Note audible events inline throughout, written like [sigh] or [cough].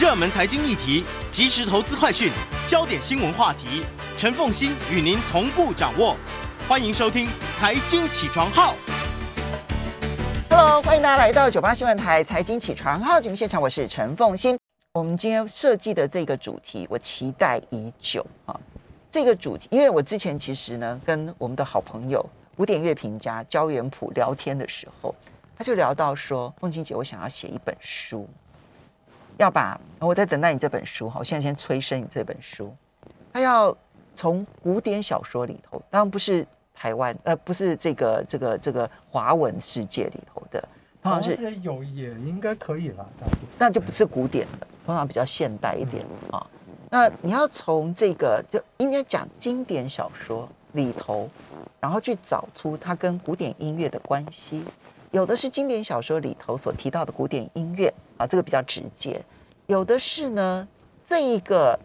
热门财经议题、即时投资快讯、焦点新闻话题，陈凤欣与您同步掌握。欢迎收听《财经起床号》。Hello，欢迎大家来到九八新闻台《财经起床号》节目现场，我是陈凤欣。我们今天设计的这个主题，我期待已久啊。这个主题，因为我之前其实呢，跟我们的好朋友古典乐评家焦元溥聊天的时候，他就聊到说：“凤欣姐，我想要写一本书。”要把我在等待你这本书哈，我现在先催生你这本书。他要从古典小说里头，当然不是台湾，呃，不是这个这个这个华文世界里头的，通常是有也应该可以了，那就不是古典的，通常比较现代一点啊。那你要从这个就应该讲经典小说里头，然后去找出它跟古典音乐的关系。有的是经典小说里头所提到的古典音乐啊，这个比较直接；有的是呢，这一个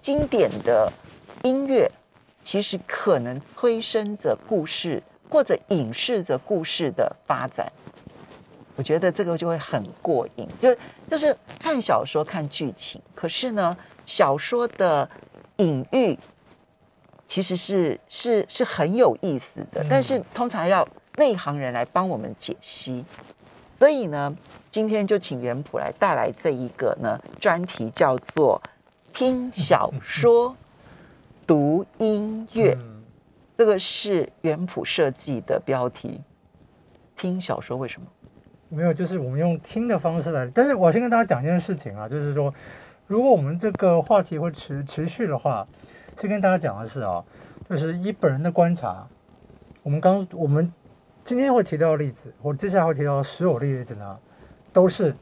经典的音乐其实可能催生着故事或者影视着故事的发展。我觉得这个就会很过瘾，就就是看小说看剧情，可是呢，小说的隐喻其实是是是很有意思的，但是通常要。内行人来帮我们解析，所以呢，今天就请元普来带来这一个呢专题，叫做“听小说，[laughs] 读音乐”。这个是元溥设计的标题。听小说为什么？没有，就是我们用听的方式来。但是我先跟大家讲一件事情啊，就是说，如果我们这个话题会持持续的话，先跟大家讲的是啊，就是以本人的观察，我们刚我们。今天会提到的例子，我接下来会提到的所有例子呢，都是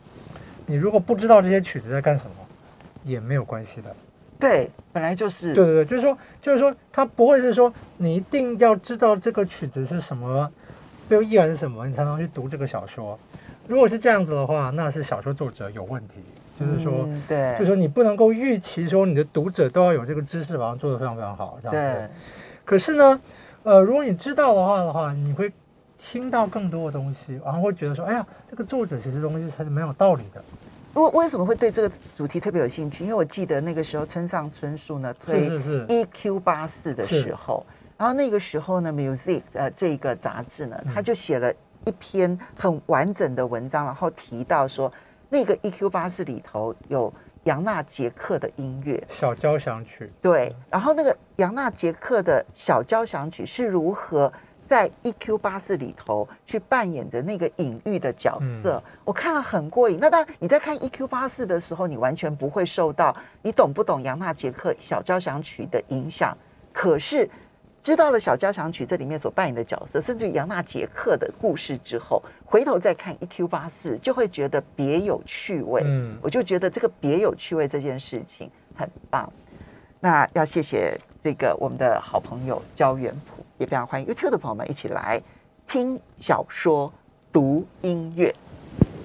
你如果不知道这些曲子在干什么，也没有关系的。对，本来就是。对对对，就是说，就是说，它不会是说你一定要知道这个曲子是什么，背后意涵是什么，你才能去读这个小说。如果是这样子的话，那是小说作者有问题。就是说，嗯、对，就是说你不能够预期说你的读者都要有这个知识，把它做得非常非常好，这样子。对。可是呢，呃，如果你知道的话的话，你会。听到更多的东西，然后会觉得说：“哎呀，这个作者其实东西还是蛮有道理的。”我为什么会对这个主题特别有兴趣？因为我记得那个时候村上春树呢推 EQ 八四的时候，然后那个时候呢，Music 呃这个杂志呢，他就写了一篇很完整的文章，然后提到说那个 EQ 八四里头有杨纳杰克的音乐小交响曲，对，然后那个杨纳杰克的小交响曲是如何。在 EQ 八四里头去扮演着那个隐喻的角色，嗯、我看了很过瘾。那当然，你在看 EQ 八四的时候，你完全不会受到你懂不懂杨纳杰克小交响曲的影响。可是知道了小交响曲这里面所扮演的角色，甚至于杨纳杰克的故事之后，回头再看 EQ 八四，就会觉得别有趣味。嗯，我就觉得这个别有趣味这件事情很棒。那要谢谢这个我们的好朋友焦元溥。也非常欢迎 YouTube 的朋友们一起来听小说、读音乐。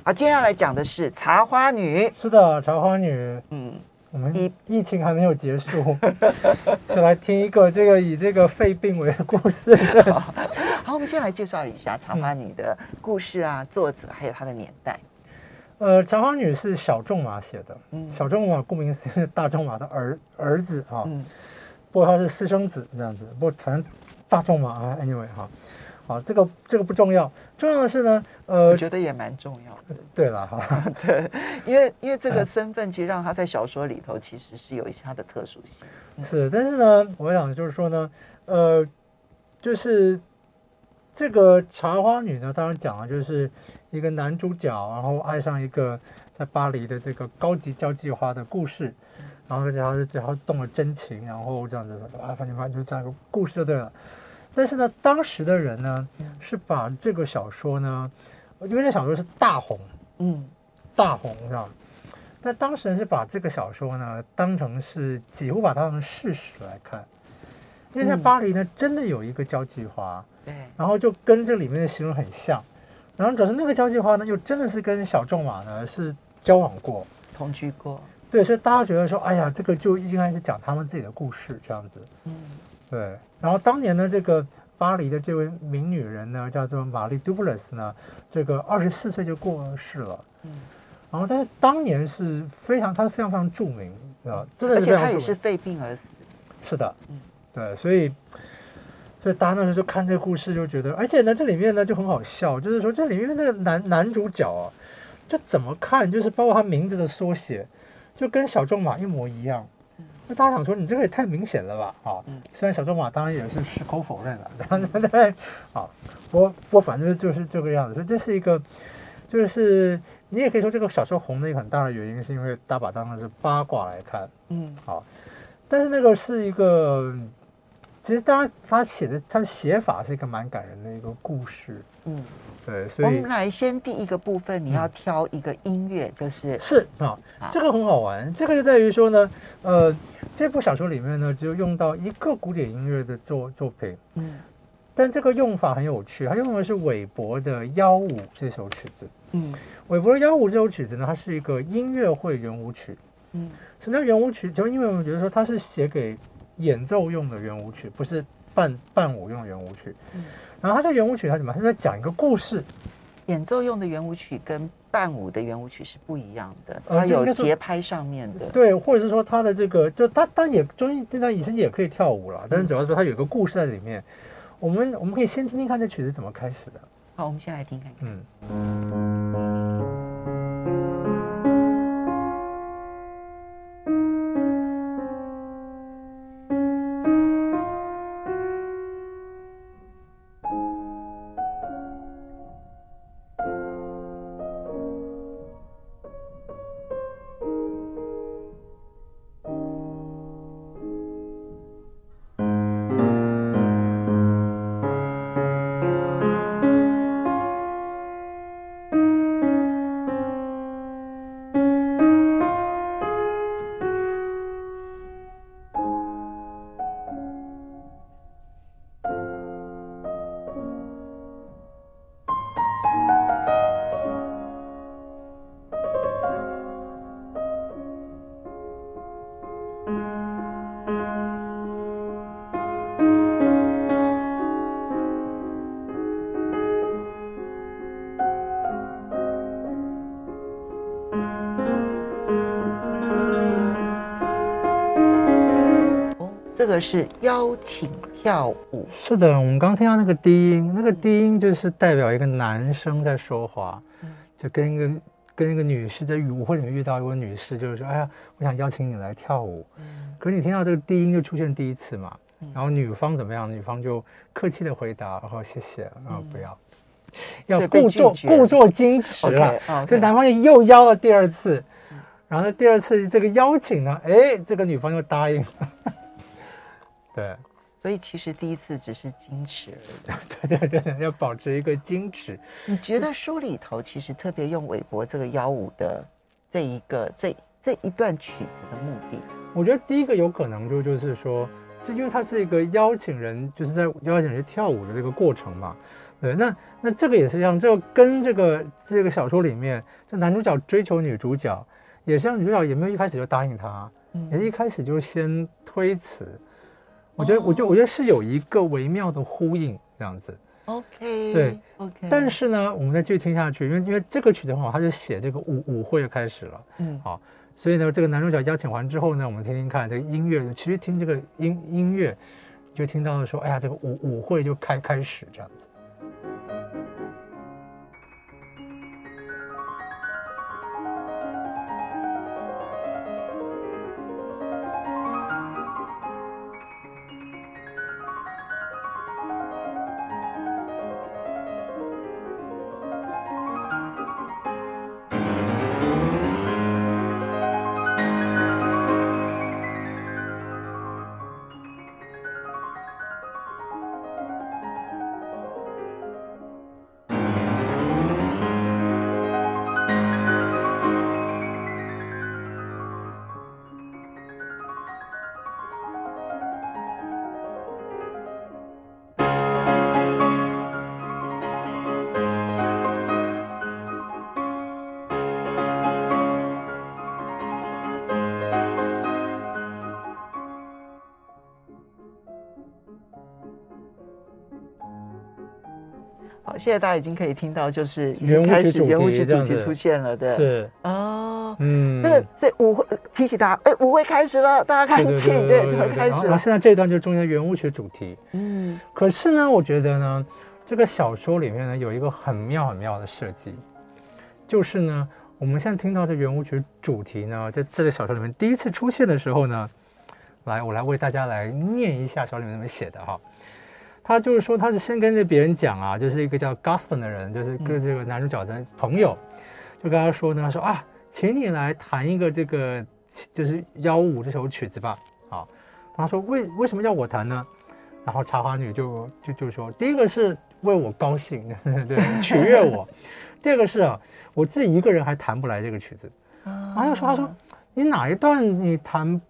好，接下来讲的是《茶花女》。是的，《茶花女》。嗯，我们疫疫情还没有结束，[laughs] 就来听一个这个以这个肺病为的故事。好，[laughs] 好，我们先来介绍一下《茶花女》的故事啊，作者还有她的年代。呃，《茶花女》是小仲马写的。嗯，小仲马顾名思义是大仲马的儿儿子啊。嗯。不过他是私生子这样子，不过反正。大众嘛啊，anyway 哈，好，这个这个不重要，重要的是呢，呃，我觉得也蛮重要的。对了哈，[laughs] 对，因为因为这个身份其实让他在小说里头其实是有一些他的特殊性。是，但是呢，我想就是说呢，呃，就是这个茶花女呢，当然讲了就是一个男主角，然后爱上一个在巴黎的这个高级交际花的故事。然后而且他是最后动了真情，然后这样子啊，反正反正就这样一个故事就对了。但是呢，当时的人呢是把这个小说呢，因为这小说是大红，嗯，大红是吧？但当时人是把这个小说呢当成是几乎把它当成事实来看，因为在巴黎呢真的有一个交际花，对，然后就跟这里面的形容很像，然后可是那个交际花呢又真的是跟小仲马呢是交往过，同居过。对，所以大家觉得说，哎呀，这个就应该是讲他们自己的故事这样子。嗯，对。然后当年呢，这个巴黎的这位名女人呢，叫做玛丽·杜布勒斯呢，这个二十四岁就过世了。嗯。然后但是当年是非常，她是非常非常著名，啊，真的而且她也是肺病而死。是的，嗯，对，所以所以大家那时候就看这个故事就觉得，而且呢，这里面呢就很好笑，就是说这里面那个男男主角啊，就怎么看就是包括他名字的缩写，就跟小仲马一模一样。那大家想说，你这个也太明显了吧？啊，虽然小仲马当然也是矢口否认了，对对对？啊，我我反正就是这个样子，所以这是一个，就是你也可以说这个小说红的一个很大的原因，是因为大把当的是八卦来看，嗯，好，但是那个是一个，其实当然他写的他的写法是一个蛮感人的一个故事，嗯。对，所以我们来先第一个部分，你要挑一个音乐，嗯、就是是啊，这个很好玩。这个就在于说呢，呃，这部小说里面呢，只有用到一个古典音乐的作作品，嗯，但这个用法很有趣，它用的是韦伯的《幺五》这首曲子，嗯，韦伯的《幺五》这首曲子呢，它是一个音乐会圆舞曲，嗯，什么叫圆舞曲？就是因为我们觉得说它是写给演奏用的圆舞曲，不是伴伴舞用的圆舞曲，嗯。然后他这圆舞曲，他怎么？他在讲一个故事。演奏用的圆舞曲跟伴舞的圆舞曲是不一样的，它有节拍上面的。呃、对，或者是说它的这个，就它当然也中间这段也是也可以跳舞了，但是主要是说他有一个故事在里面。嗯、我们我们可以先听听看这曲子怎么开始的。好，我们先来听看看。嗯。个是邀请跳舞，是的。我们刚听到那个低音，那个低音就是代表一个男生在说话，就跟一个跟一个女士在舞会里面遇到一位女士，就是说，哎呀，我想邀请你来跳舞。可是你听到这个低音就出现第一次嘛，然后女方怎么样？女方就客气的回答，然后谢谢，然后不要，要故作故作矜持了。所以男方又邀了第二次，然后第二次这个邀请呢，哎，这个女方又答应了。对，所以其实第一次只是矜持而已。[laughs] 对对对，要保持一个矜持。你觉得书里头其实特别用韦伯这个幺五的这一个这这一段曲子的目的？我觉得第一个有可能就就是说，是因为它是一个邀请人，就是在邀请人跳舞的这个过程嘛。对，那那这个也是像这个跟这个这个小说里面，这男主角追求女主角，也是像女主角也没有一开始就答应他，嗯、也一开始就先推辞。我觉得，我觉得我觉得是有一个微妙的呼应这样子。OK，对，OK。但是呢，我们再继续听下去，因为因为这个曲子很好，他就写这个舞舞会就开始了。嗯，好，所以呢，这个男主角邀请完之后呢，我们听听看这个音乐，其实听这个音音乐，就听到说，哎呀，这个舞舞会就开开始这样子。现在大家已经可以听到，就是已经开始圆舞曲主题出现了，对，是。哦，嗯，那个这舞会提醒大家，哎，舞会开始了，大家赶紧，对，就会开始了。现在这一段就是中间圆舞曲主题，嗯，可是呢，我觉得呢，这个小说里面呢有一个很妙很妙的设计，就是呢，我们现在听到这圆舞曲主题呢，在这个小说里面第一次出现的时候呢，来，我来为大家来念一下小说里面怎么写的哈。他就是说，他是先跟着别人讲啊，就是一个叫 Gaston 的人，就是跟这个男主角的朋友，就跟他说呢，他说啊，请你来弹一个这个就是幺五这首曲子吧。啊，他说为为什么要我弹呢？然后茶花女就就就说，第一个是为我高兴，[laughs] 对，取悦我；[laughs] 第二个是啊，我自己一个人还弹不来这个曲子。然后又说，他说你哪一段你弹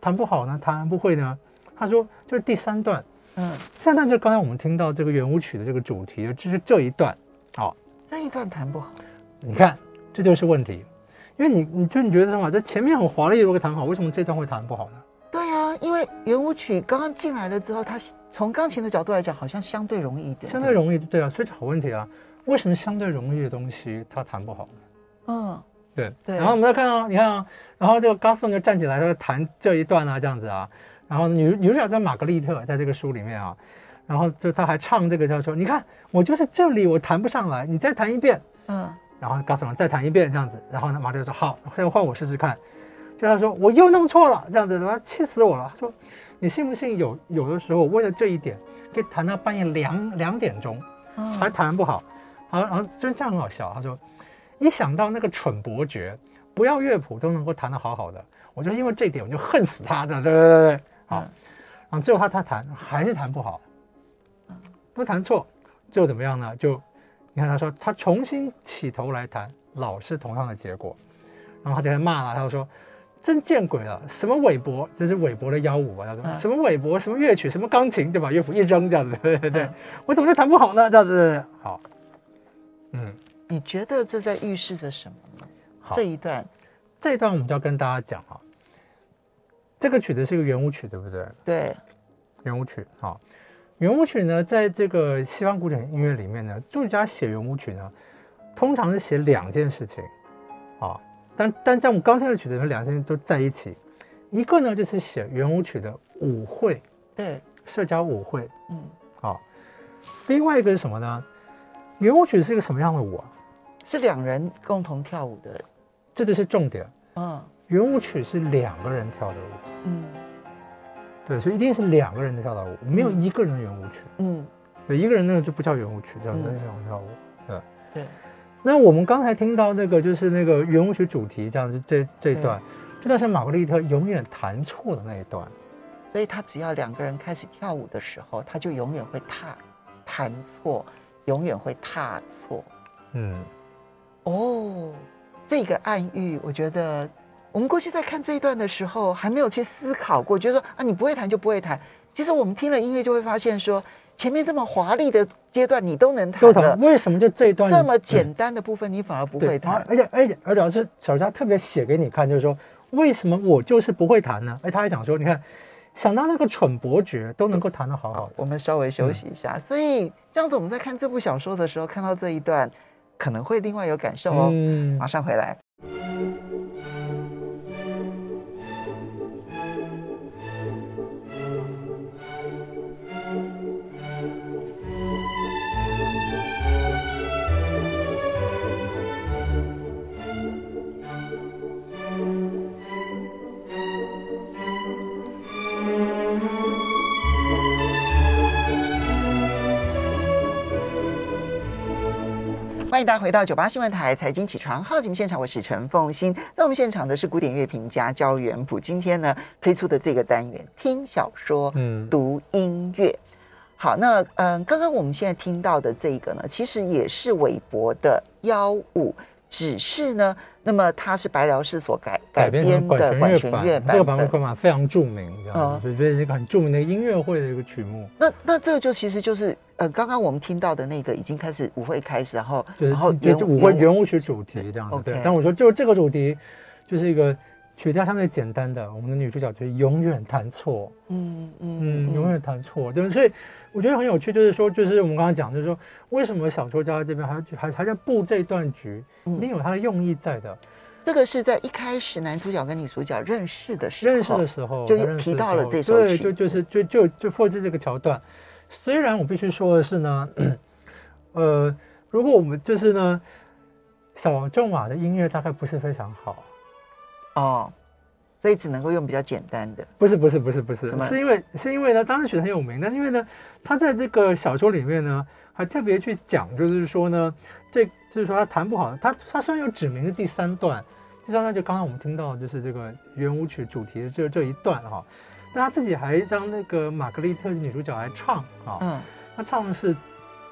弹不好呢？弹不会呢？他说就是第三段。嗯，现在就刚才我们听到这个圆舞曲的这个主题，就是这一段，哦，这一段弹不好，你看这就是问题，因为你你就你觉得什么？这前面很华丽，如果弹好，为什么这段会弹不好呢？对呀、啊，因为圆舞曲刚刚进来了之后，它从钢琴的角度来讲，好像相对容易一点，相对容易，对啊，所以好问题啊，为什么相对容易的东西它弹不好呢？嗯，对。对，然后我们再看啊，你看啊，然后这个 Gaston 就站起来，他就弹这一段啊，这样子啊。然后女女主角叫玛格丽特，在这个书里面啊，然后就他还唱这个叫说，你看我就是这里我弹不上来，你再弹一遍，嗯，然后告诉我再弹一遍这样子，然后呢玛格丽特说好，现在换我试试看，就他说我又弄错了，这样子，他气死我了，他说你信不信有有的时候为了这一点，可以弹到半夜两两点钟，还弹不好，好，然后真这样很好笑，他说一想到那个蠢伯爵不要乐谱都能够弹得好好的，我就因为这一点我就恨死他，对对对对对。好，然后最后他他弹还是弹不好，都弹错，最后怎么样呢？就你看他说他重新起头来弹，老是同样的结果，然后他就在骂了，他就说真见鬼了，什么韦伯，这是韦伯的幺五啊，他说什么韦伯，什么乐曲，什么钢琴，就把乐谱一扔这样子，对对对，我怎么就弹不好呢？这样子，好，嗯，你觉得这在预示着什么这一段，这一段我们就要跟大家讲啊。这个曲子是一个圆舞曲，对不对？对，圆舞曲。啊，圆舞曲呢，在这个西方古典音乐里面呢，作曲家写圆舞曲呢，通常是写两件事情，啊，但但在我们刚才的曲子里面，两件事情都在一起。一个呢，就是写圆舞曲的舞会，对，社交舞会，嗯，好。另外一个是什么呢？圆舞曲是一个什么样的舞啊？是两人共同跳舞的，这就是重点。嗯。圆舞曲是两个人跳的舞，嗯，对，所以一定是两个人跳的舞，没有一个人的圆舞曲，嗯，对，一个人那个就不叫圆舞曲，叫人想跳舞，对，对。那我们刚才听到那个就是那个圆舞曲主题，这样子这这一段，这段是玛格丽特永远弹错的那一段，所以他只要两个人开始跳舞的时候，他就永远会踏弹错，永远会踏错，嗯，哦，这个暗喻，我觉得。我们过去在看这一段的时候，还没有去思考过，觉得说啊，你不会弹就不会弹。其实我们听了音乐，就会发现说，前面这么华丽的阶段你都能弹了，为什么就这一段这么简单的部分你反而不会弹？而且而且而且是小佳特别写给你看，就是说为什么我就是不会弹呢？哎，他还讲说，你看想到那个蠢伯爵都能够弹得好好。我们稍微休息一下，嗯、所以这样子我们在看这部小说的时候，看到这一段可能会另外有感受哦。嗯，马上回来。迎大家回到九八新闻台财经起床号节目现场，我是陈凤欣。在我们现场的是古典乐评家焦元溥。今天呢推出的这个单元，听小说，嗯，读音乐。好，那嗯、呃，刚刚我们现在听到的这个呢，其实也是韦伯的幺五。只是呢，那么它是白辽士所改改编的管弦乐版，这个版本版非常著名，这样子，所以这是一个很著名的音乐会的一个曲目。那那这个就其实就是呃，刚刚我们听到的那个已经开始舞会开始，然后就是、然后就舞会圆舞曲主题这样子。对，但我说就这个主题就是一个曲调相对简单的，我们的女主角就永远弹错，嗯嗯嗯，永远弹错，对，所以我觉得很有趣，就是说，就是我们刚刚讲，就是说，为什么小说家在这边还还还在布这段局，一定有他的用意在的。这个是在一开始男主角跟女主角认识的时候，认识的时候就提到了这首曲，对，就就是就就就复制这个桥段。虽然我必须说的是呢，呃，如果我们就是呢，小仲马的音乐大概不是非常好。哦，所以只能够用比较简单的。不是不是不是不是，是因为是因为呢，当时曲子很有名，但是因为呢，他在这个小说里面呢，还特别去讲，就是说呢，这就是说他弹不好，他他虽然有指明的第三段，第三段就刚刚我们听到就是这个圆舞曲主题的这这一段哈，但他自己还让那个玛格丽特女主角来唱啊，嗯，他唱的是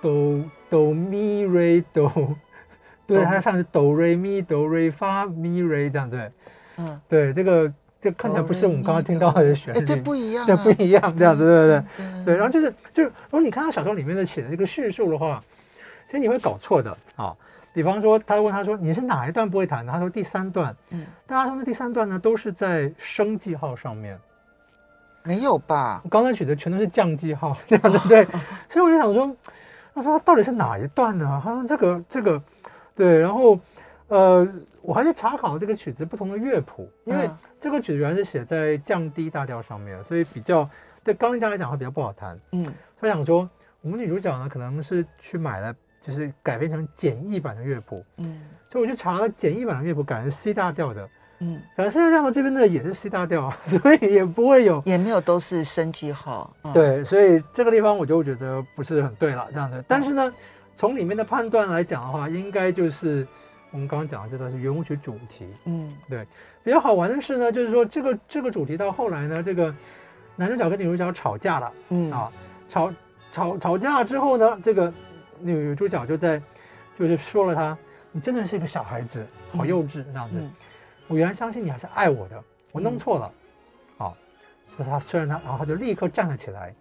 哆哆咪瑞哆，对，他唱的是哆瑞咪哆瑞发咪瑞这样对。嗯，对，这个这看起来不是我们刚刚听到的旋律，对，不一样，对，不一样，这样子，对对对，对，然后就是就是，如果你看他小说里面的写的这个叙述的话，其实你会搞错的啊。比方说，他问他说你是哪一段不会弹的？他说第三段，嗯，但他说那第三段呢都是在升记号上面，没有吧？我刚才举的全都是降记号，这样对不对？所以我就想说，他说他到底是哪一段呢？他说这个这个，对，然后呃。我还是查考这个曲子不同的乐谱，因为这个曲子原来是写在降低大调上面，所以比较对钢琴家来讲会比较不好弹。嗯，所以想说我们女主角呢可能是去买了，就是改编成简易版的乐谱。嗯，所以我去查了简易版的乐谱，改成 C 大调的。嗯，改成 C 大调这边呢也是 C 大调，[laughs] 所以也不会有，也没有都是升记号。嗯、对，所以这个地方我就觉得不是很对了这样的。但是呢，从里面的判断来讲的话，应该就是。我们刚刚讲的这段是圆舞曲主题，嗯，对。比较好玩的是呢，就是说这个这个主题到后来呢，这个男主角跟女主角吵架了，嗯。啊，吵吵吵架之后呢，这个女主角就在就是说了他，你真的是一个小孩子，好幼稚。这样子。嗯、我原来相信你还是爱我的，我弄错了，好、嗯，就是他虽然他，然后他就立刻站了起来，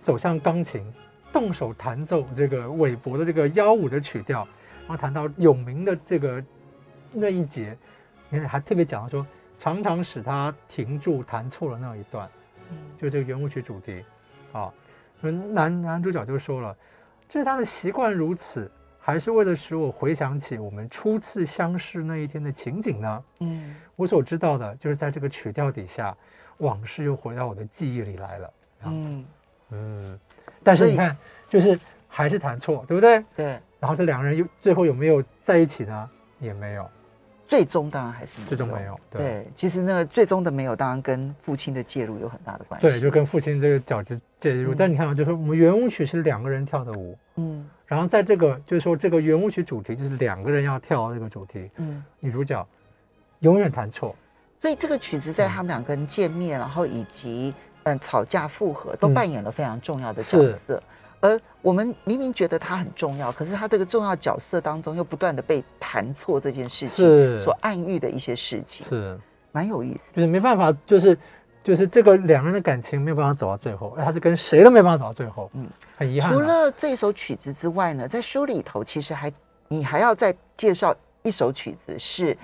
走向钢琴，动手弹奏这个韦伯的这个幺五的曲调。然后谈到有名的这个那一节，你看还特别讲到说，常常使他停住弹错了那一段，就这个圆舞曲主题，啊，男男主角就说了，这是他的习惯如此，还是为了使我回想起我们初次相识那一天的情景呢？嗯，我所知道的就是在这个曲调底下，往事又回到我的记忆里来了。嗯嗯，但是你看，就是还是弹错，对不对？对。然后这两个人又最后有没有在一起呢？也没有，最终当然还是最终没有。对，对，其实那个最终的没有，当然跟父亲的介入有很大的关系。对，就跟父亲这个角色介入。嗯、但你看啊，就是我们圆舞曲是两个人跳的舞，嗯，然后在这个就是说这个圆舞曲主题就是两个人要跳这个主题，嗯，女主角永远弹错，所以这个曲子在他们两个人见面，嗯、然后以及嗯吵架复合都扮演了非常重要的角色。嗯而我们明明觉得他很重要，可是他这个重要角色当中又不断的被弹错这件事情所暗喻的一些事情，是蛮有意思。就是没办法，就是就是这个两人的感情没有办法走到最后，而他是跟谁都没办法走到最后，嗯，很遗憾。除了这首曲子之外呢，在书里头其实还你还要再介绍一首曲子，是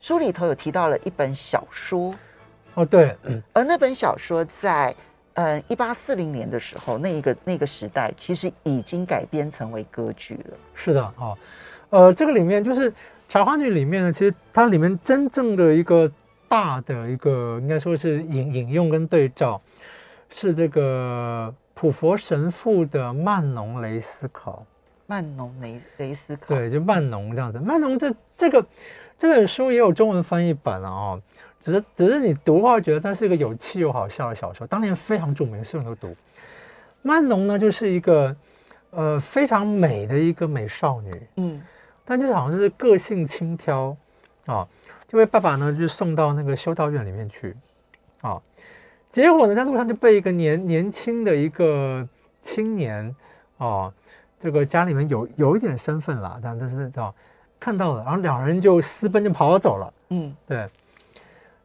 书里头有提到了一本小说，哦对，嗯，而那本小说在。嗯，一八四零年的时候，那一个那个时代其实已经改编成为歌剧了。是的啊、哦，呃，这个里面就是《茶花女》里面呢，其实它里面真正的一个大的一个，应该说是引引用跟对照，是这个普佛神父的《曼农雷思考》。曼农雷雷思考，对，就曼农这样子。曼农这这个这本书也有中文翻译版了啊、哦。只是，只是你读的话，觉得它是一个有趣又好笑的小说，当年非常著名，所有人都读。曼农呢，就是一个呃非常美的一个美少女，嗯，但就是好像是个性轻佻啊，就被爸爸呢就送到那个修道院里面去啊，结果呢在路上就被一个年年轻的一个青年啊，这个家里面有有一点身份了，但但是啊看到了，然后两人就私奔就跑走了，嗯，对。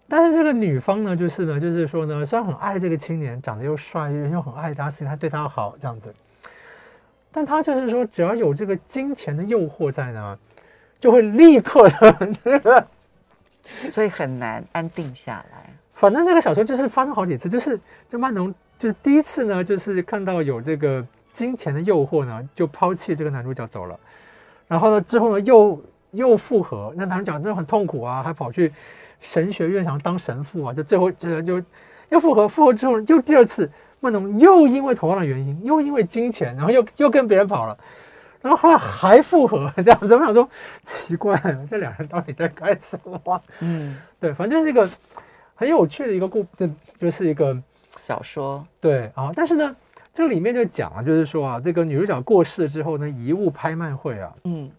但是这个女方呢，就是呢，就是说呢，虽然很爱这个青年，长得又帅，人又很爱他，所以他对他好这样子。但他就是说，只要有这个金钱的诱惑在呢，就会立刻的，[laughs] 所以很难安定下来。反正这个小说就是发生好几次，就是就曼农就是第一次呢，就是看到有这个金钱的诱惑呢，就抛弃这个男主角走了。然后呢，之后呢又又复合，那男主角真的很痛苦啊，还跑去神学院想当神父啊，就最后就就又复合，复合之后又第二次，曼农又因为同样的原因，又因为金钱，然后又又跟别人跑了。然后后来还复合，[laughs] 这样子，我想说奇怪了，这两人到底在干什么？嗯，对，反正就是一个很有趣的一个故，这就是一个小说。对啊，但是呢，这里面就讲了，就是说啊，这个女主角过世之后呢，遗物拍卖会啊，嗯，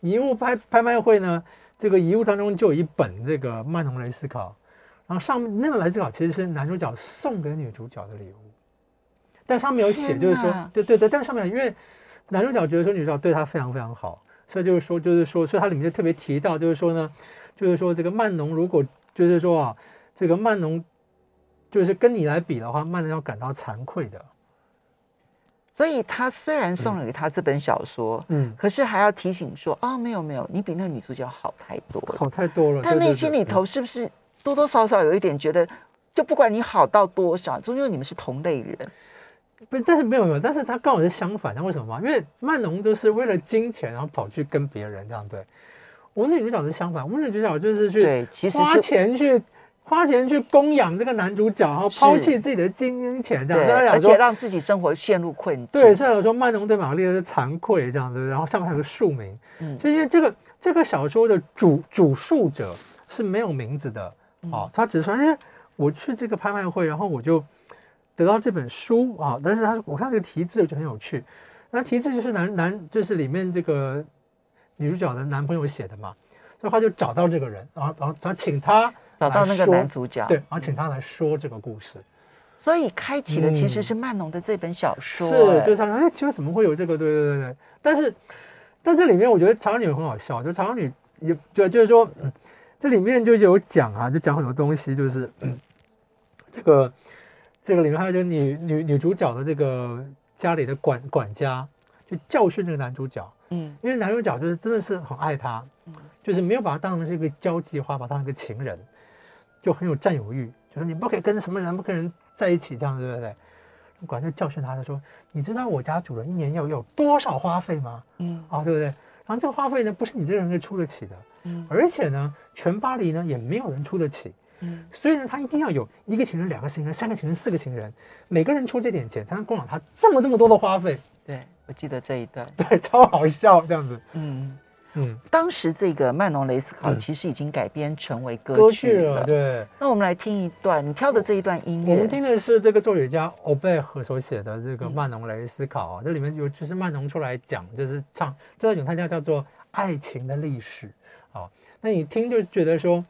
遗物拍拍卖会呢，这个遗物当中就有一本这个曼农雷思考，然后上面那本雷思考其实是男主角送给女主角的礼物，但上面有写，就是说，对对对，但上面因为。男主角觉得说女主角对他非常非常好，所以就是说，就是说，所以它里面就特别提到，就是说呢，就是说这个曼农如果就是说啊，这个曼农就是跟你来比的话，曼农要感到惭愧的。所以他虽然送了给他这本小说，嗯，可是还要提醒说，哦，没有没有，你比那个女主角好太多了，好太多了。但内心里头是不是多多少少有一点觉得，就不管你好到多少，终究你们是同类人。不，但是没有没有，但是他刚好是相反，那为什么吗？因为曼农就是为了金钱，然后跑去跟别人这样对。我们女主角是相反，我们女主角就是去对，其实花钱去花钱去供养这个男主角，然后抛弃自己的金钱这样，对，而且让自己生活陷入困境。对，所以我说曼农对玛丽是惭愧这样子，然后上面还有个署名，嗯，就因为这个这个小说的主主述者是没有名字的，哦，他只是说，哎，我去这个拍卖会，然后我就。得到这本书啊，但是他我看这个题字就很有趣，那题字就是男男就是里面这个女主角的男朋友写的嘛，所以他就找到这个人，然后然后他请他找到那个男主角，对，然后请他来说这个故事，所以开启的其实是曼农的这本小说，是就是他说哎，奇怪怎么会有这个？对对对对，但是但这里面我觉得长颈女很好笑，就长颈女也对，就是说、嗯、这里面就有讲啊，就讲很多东西，就是嗯这个。这个里面还有就女女女主角的这个家里的管管家，就教训这个男主角，嗯，因为男主角就是真的是很爱她，嗯，就是没有把她当成是一个交际花，把她当个情人，就很有占有欲，就是你不可以跟什么人不跟人在一起，这样子对不对？管家教训他，他说：“你知道我家主人一年要有多少花费吗？嗯，啊，对不对？然后这个花费呢，不是你这个人可以出得起的，嗯，而且呢，全巴黎呢也没有人出得起。”嗯，所以呢，他一定要有一个情人、两个情人、三个情人、四个情人，每个人出这点钱，才能供养他这么这么多的花费。对，我记得这一段，对，超好笑这样子。嗯嗯，当时这个曼农雷斯考其实已经改编成为歌剧了。歌剧了，对。那我们来听一段，你挑的这一段音乐，我们听的是这个作曲家欧贝赫所写的这个曼农雷斯考啊，这里面有就是曼农出来讲，就是唱这种他叫叫做爱情的历史啊。那你听就觉得说。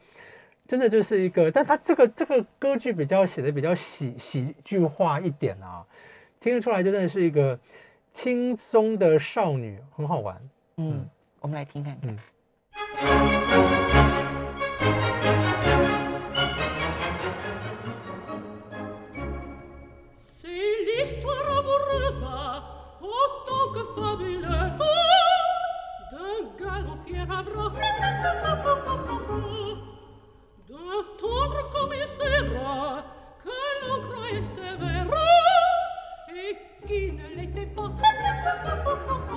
真的就是一个，但他这个这个歌剧比较写的比较喜喜剧化一点啊，听得出来真的是一个轻松的少女，很好玩。嗯，嗯我们来听看看。塑造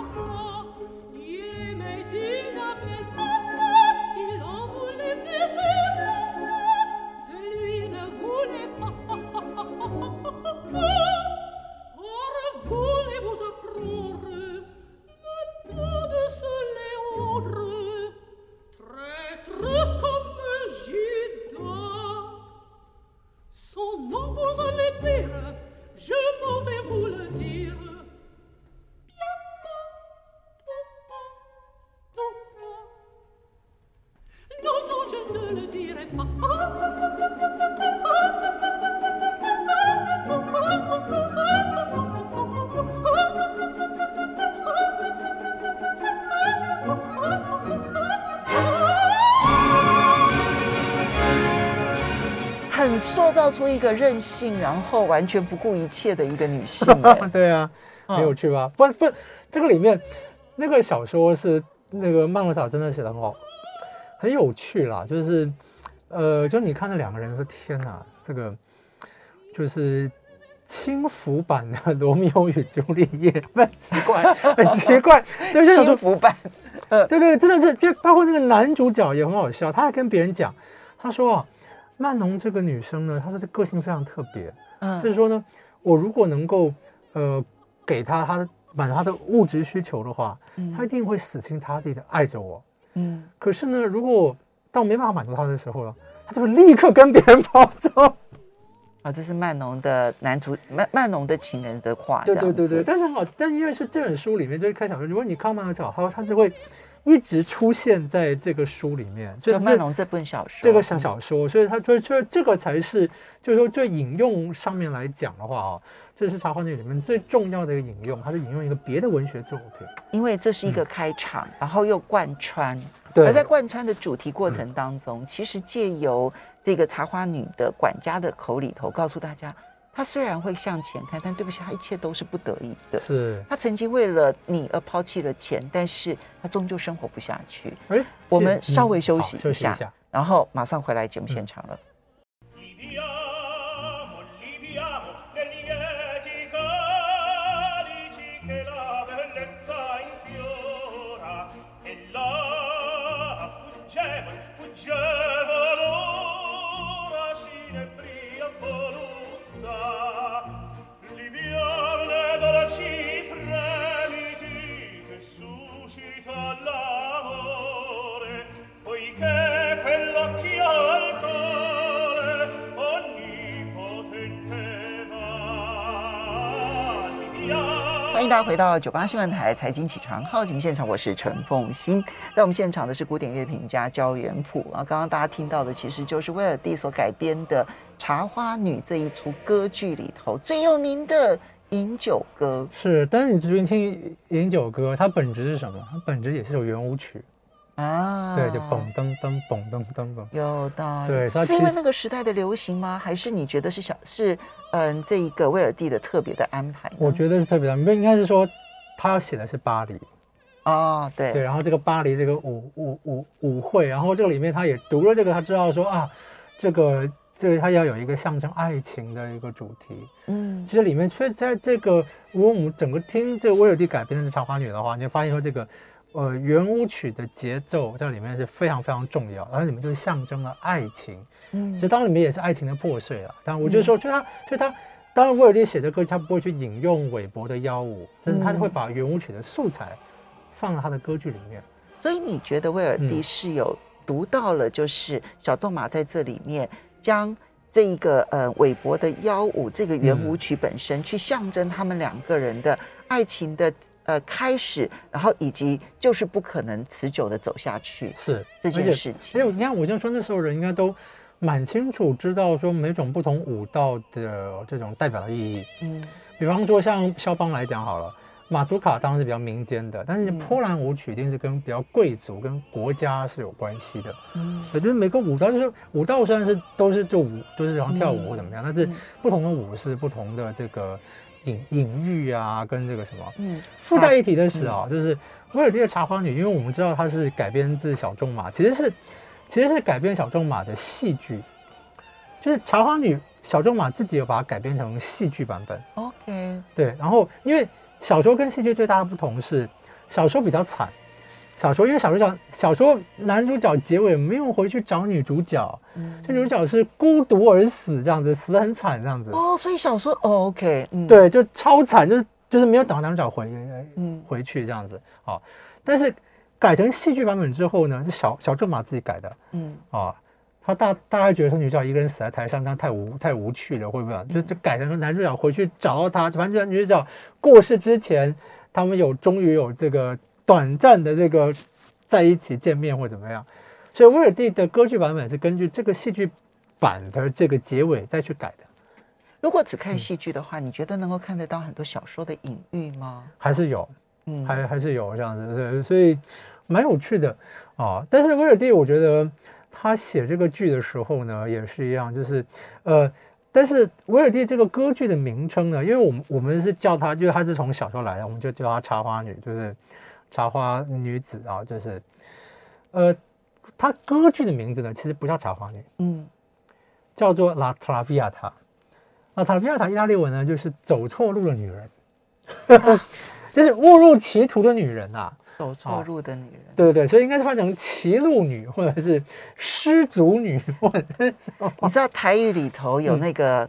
出一个任性，然后完全不顾一切的一个女性。[laughs] 对啊，很有趣吧？不不，这个里面那个小说是那个曼农雷思考真的写的很好，很有趣啦，就是呃，就你看那两个人说天哪，这个就是。轻浮版的罗密欧与朱丽叶，很奇怪，[laughs] 很奇怪。轻浮版，对对对，真的是，就包括那个男主角也很好笑。他还跟别人讲，他说啊，曼农这个女生呢，他说这个性非常特别，嗯，就是说呢，我如果能够呃给她她的满足她的物质需求的话，嗯，她一定会死心塌地的爱着我，嗯。可是呢，如果当我没办法满足她的时候呢，她就会立刻跟别人跑走。啊，[laughs] 这是曼农的男主，曼曼农的情人的话。对对对对，但是好，但因为是这本书里面就是开小说，如果你看曼农小说，他就会一直出现在这个书里面。所以曼农这本小说，这个小小说，所以他说，所以这个才是，就是说，就引用上面来讲的话啊，这是《茶花女》里面最重要的一个引用，它是引用一个别的文学作品。因为这是一个开场，嗯、然后又贯穿，对，而在贯穿的主题过程当中，嗯、其实借由。这个茶花女的管家的口里头告诉大家，她虽然会向前看，但对不起，他一切都是不得已的。是，他曾经为了你而抛弃了钱，但是他终究生活不下去。哎，我们稍微休息一下，嗯、一下，然后马上回来节目现场了。嗯大家回到九八新闻台财经起床号节目现场，我是陈凤欣。在我们现场的是古典乐评家焦元溥啊。刚刚大家听到的其实就是威尔第所改编的《茶花女》这一出歌剧里头最有名的饮酒歌。是，但是你最近听饮酒歌，它本质是什么？它本质也是首圆舞曲。啊，对，就嘣噔噔嘣噔噔嘣，有道理。对，是因为那个时代的流行吗？还是你觉得是小是嗯这一个威尔第的特别的安排？我觉得是特别的安排，应该是说他要写的是巴黎。哦，对对，然后这个巴黎这个舞舞舞舞会，然后这个里面他也读了这个，他知道说啊，这个这个他要有一个象征爱情的一个主题。嗯，其实里面确实在这个如果我们整个听这个威尔第改编的《茶花女》的话，你就发现说这个。呃，圆舞曲的节奏在里面是非常非常重要，然后里面就是象征了爱情，嗯，其实当然里面也是爱情的破碎了。但我就说，就他，就他，当然威尔第写的歌，他不会去引用韦伯的腰舞，甚至他就会把圆舞曲的素材放到他的歌剧里面。所以你觉得威尔第是有读到了，就是小仲马在这里面将这一个呃韦伯的幺五这个圆舞曲本身去象征他们两个人的爱情的。呃，开始，然后以及就是不可能持久的走下去，是这件事情。因为你看，我就说那时候人应该都蛮清楚知道说每种不同舞蹈的这种代表的意义。嗯，比方说像肖邦来讲好了，马祖卡当然是比较民间的，但是波兰舞曲一定是跟比较贵族跟国家是有关系的。嗯，我觉得每个舞蹈就是舞蹈虽然是都是做舞，都是像跳舞或怎么样，嗯、但是不同的舞是不同的这个。隐隐喻啊，跟这个什么，嗯，附带一提的是啊，就是威尔第的《茶花女》，因为我们知道它是改编自小仲马，其实是其实是改编小仲马的戏剧，就是《茶花女》，小仲马自己有把它改编成戏剧版本。OK，对，然后因为小说跟戏剧最大的不同是，小说比较惨。小说因为小说讲小说男主角结尾没有回去找女主角，嗯，这女主角是孤独而死，这样子死得很惨，这样子。哦，所以小说哦，OK，嗯，对，就超惨，就是就是没有等到男主角回，嗯，回去这样子。好，但是改成戏剧版本之后呢，是小小仲马自己改的，嗯，啊，他大大概觉得说女主角一个人死在台上，那太无太无趣了，会不会？就就改成说男主角回去找到她，反正女主角过世之前，他们有终于有这个。短暂的这个在一起见面或怎么样，所以威尔第的歌剧版本是根据这个戏剧版的这个结尾再去改的。如果只看戏剧的话，嗯、你觉得能够看得到很多小说的隐喻吗？还是有，嗯，还还是有这样子，对，所以蛮有趣的啊、哦。但是威尔第，我觉得他写这个剧的时候呢，也是一样，就是呃，但是威尔第这个歌剧的名称呢，因为我们我们是叫他，就是他是从小说来的，我们就叫他插花女》，就是。茶花女子啊，就是，呃，她歌剧的名字呢，其实不叫茶花女，嗯，叫做 La Traviata。La Traviata 意大利文呢，就是走错路的女人，啊、就是误入歧途的女人啊。走错路的女人，对对对，所以应该是翻成歧路女，或者是失足女，或者是你知道台语里头有那个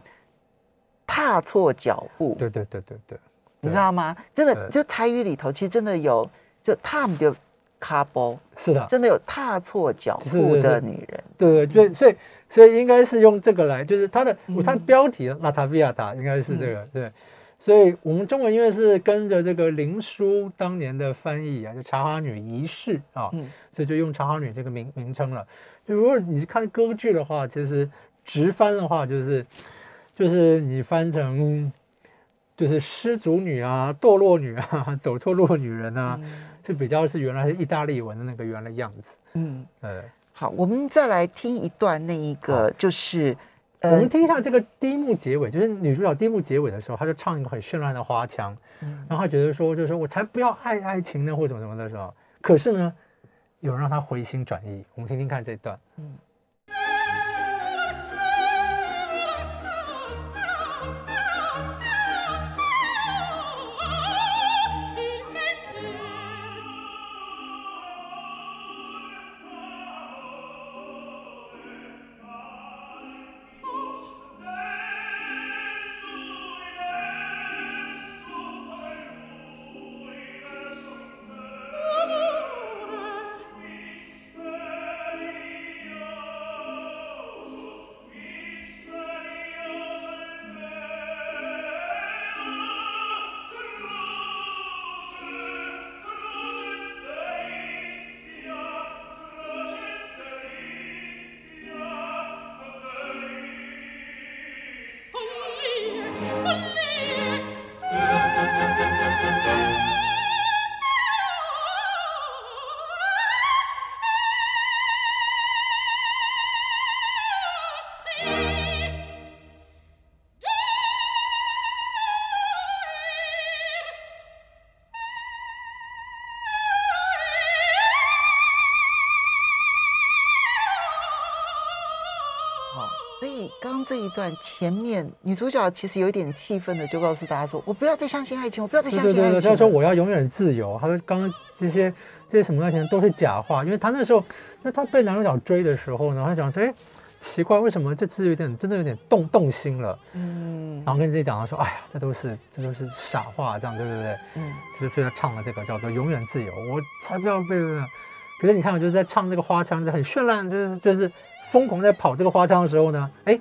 踏错脚步，对对对对对，你知道吗？真的，就台语里头其实真的有，就踏就卡波，是的，真的有踏错脚步的女人，对对对，所以所以应该是用这个来，就是它的我看标题《拉塔维亚塔》应该是这个，对。所以我们中文因为是跟着这个林书当年的翻译啊，就《茶花女仪式》啊，嗯，所以就用“茶花女”这个名名称了。就如果你看歌剧的话，其实直翻的话就是，就是你翻成就是失足女啊、堕落女啊、[laughs] 走错路的女人啊，是比较是原来是意大利文的那个原来样子。嗯，呃，好，我们再来听一段那一个就是。我们听一下这个第一幕结尾，就是女主角第一幕结尾的时候，她就唱一个很绚烂的花腔，然后她觉得说，就是说我才不要爱爱情呢，或者什么什么的时候，可是呢，有人让她回心转意。我们听听看这段。嗯这一段前面，女主角其实有一点气愤的，就告诉大家说：“我不要再相信爱情，我不要再相信爱情。”对对对，她说：“我要永远自由。”她说：“刚刚这些这些什么爱情都是假话，因为她那时候，那她被男主角追的时候呢，她想说：‘哎，奇怪，为什么这次有点真的有点动动心了？’嗯，然后跟自己讲她说：‘哎呀，这都是这都是傻话，这样对不对？’嗯，就是所以她唱了这个叫做《永远自由》，我才不要被。可是你看，我就是在唱这个花腔，很绚烂，就是就是疯狂在跑这个花腔的时候呢，哎。”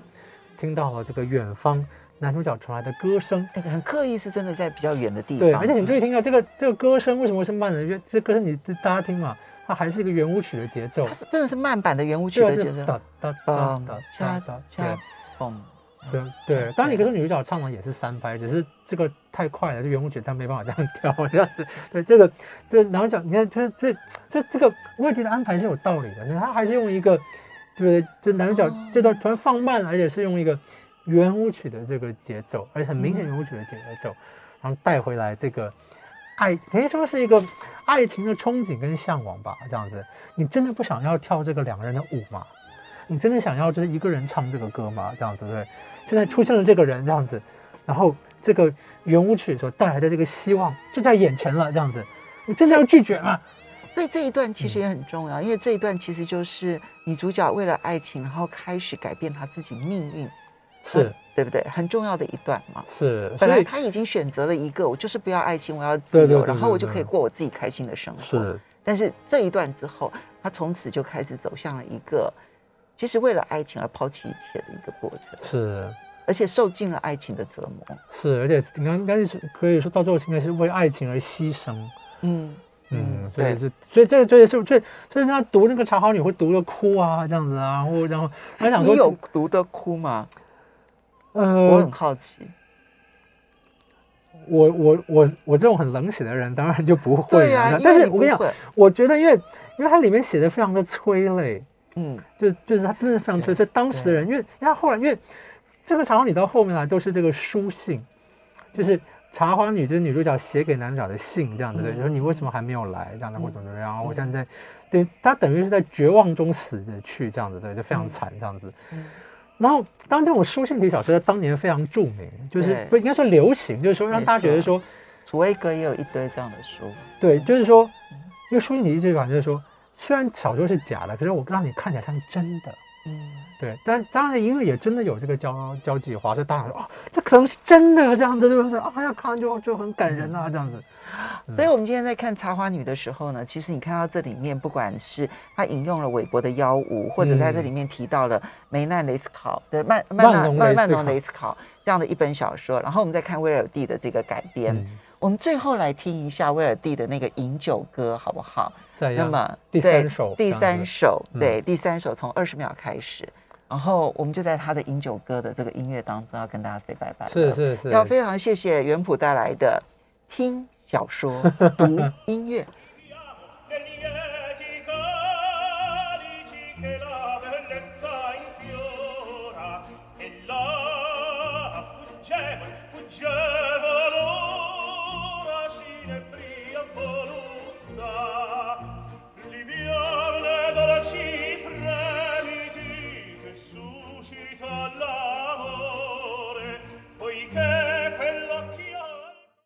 听到了这个远方男主角传来的歌声，哎，很刻意，是真的在比较远的地方。对，而且你注意听啊这个这个歌声为什么是慢的？因为这歌声你大家听嘛，它还是一个圆舞曲的节奏。它是真的是慢版的圆舞曲的节奏。哒哒哒哒哒哒，嘣，对对。当然你可以说女主角唱的也是三拍，只是这个太快了，这圆舞曲它没办法这样跳这样子。[laughs] 对，这个这个男主角，你看，就是这这这个问题的安排是有道理的，他还是用一个。对不对，就男主角这段突然放慢了，而且是用一个圆舞曲的这个节奏，而且很明显圆舞曲的节奏，然后带回来这个爱，可以说是一个爱情的憧憬跟向往吧。这样子，你真的不想要跳这个两个人的舞吗？你真的想要就是一个人唱这个歌吗？这样子对。现在出现了这个人这样子，然后这个圆舞曲所带来的这个希望就在眼前了。这样子，你真的要拒绝吗？所以这一段其实也很重要，嗯、因为这一段其实就是女主角为了爱情，然后开始改变她自己命运，是、嗯、对不对？很重要的一段嘛。是，本来她已经选择了一个，我就是不要爱情，我要自由，然后我就可以过我自己开心的生活。是，但是这一段之后，她从此就开始走向了一个，其实为了爱情而抛弃一切的一个过程。是，而且受尽了爱情的折磨。是，而且你看，应该是可以说到最后，应该是为爱情而牺牲。嗯。嗯，所以是，所以这个，所以是，所以所以他读那个茶好女会读的哭啊，这样子啊，然后然后他想说，你有读的哭吗？呃，我很好奇。我我我我这种很冷血的人，当然就不会。啊，但是我跟你讲，我觉得因为因为它里面写的非常的催泪，嗯，就就是他真的非常催，所以当时的人，因为因为他后来因为这个茶花女到后面来都是这个书信，就是。茶花女就是女主角写给男主角的信，这样子对，嗯、就说你为什么还没有来，这样的或者怎么样，然后我现在，对他等于是在绝望中死的去，这样子对，就非常惨这样子。嗯、然后当这种书信体小说在当年非常著名，就是不应该说流行，就是说让大家觉得说，楚威格也有一堆这样的书，对，就是说，因为书信体最反正就是说，虽然小说是假的，可是我让你看起来像真的。嗯，对，但当然，因为也真的有这个交交际花，所以大家说啊，这可能是真的这样子，对不对？啊，要看就就很感人啊，这样子。嗯、所以，我们今天在看《茶花女》的时候呢，其实你看到这里面，不管是他引用了韦伯的《幺五》，或者在这里面提到了梅奈雷斯考的曼曼曼曼曼农雷斯考这样的一本小说，然后我们再看威尔第的这个改编。嗯我们最后来听一下威尔第的那个饮酒歌，好不好？那么第三首，第三首，对，第三首从二十秒开始，然后我们就在他的饮酒歌的这个音乐当中要跟大家 say 拜拜。是是是，要非常谢谢元普带来的听小说 [laughs] 读音乐。